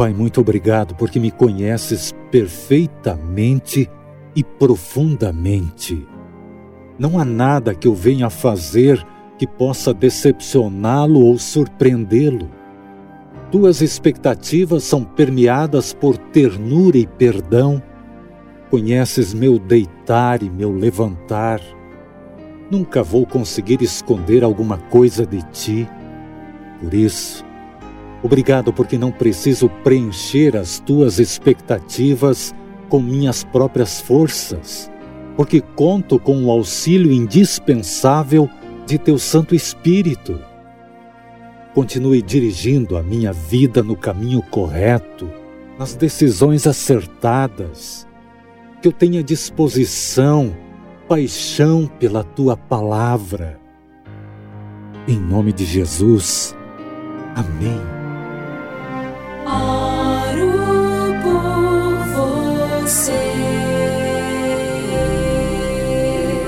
Pai, muito obrigado porque me conheces perfeitamente e profundamente. Não há nada que eu venha a fazer que possa decepcioná-lo ou surpreendê-lo. Tuas expectativas são permeadas por ternura e perdão. Conheces meu deitar e meu levantar. Nunca vou conseguir esconder alguma coisa de ti. Por isso, obrigado porque não preciso preencher as tuas expectativas com minhas próprias forças, porque conto com o auxílio indispensável de teu Santo Espírito continue dirigindo a minha vida no caminho correto, nas decisões acertadas, que eu tenha disposição, paixão pela tua palavra. Em nome de Jesus. Amém.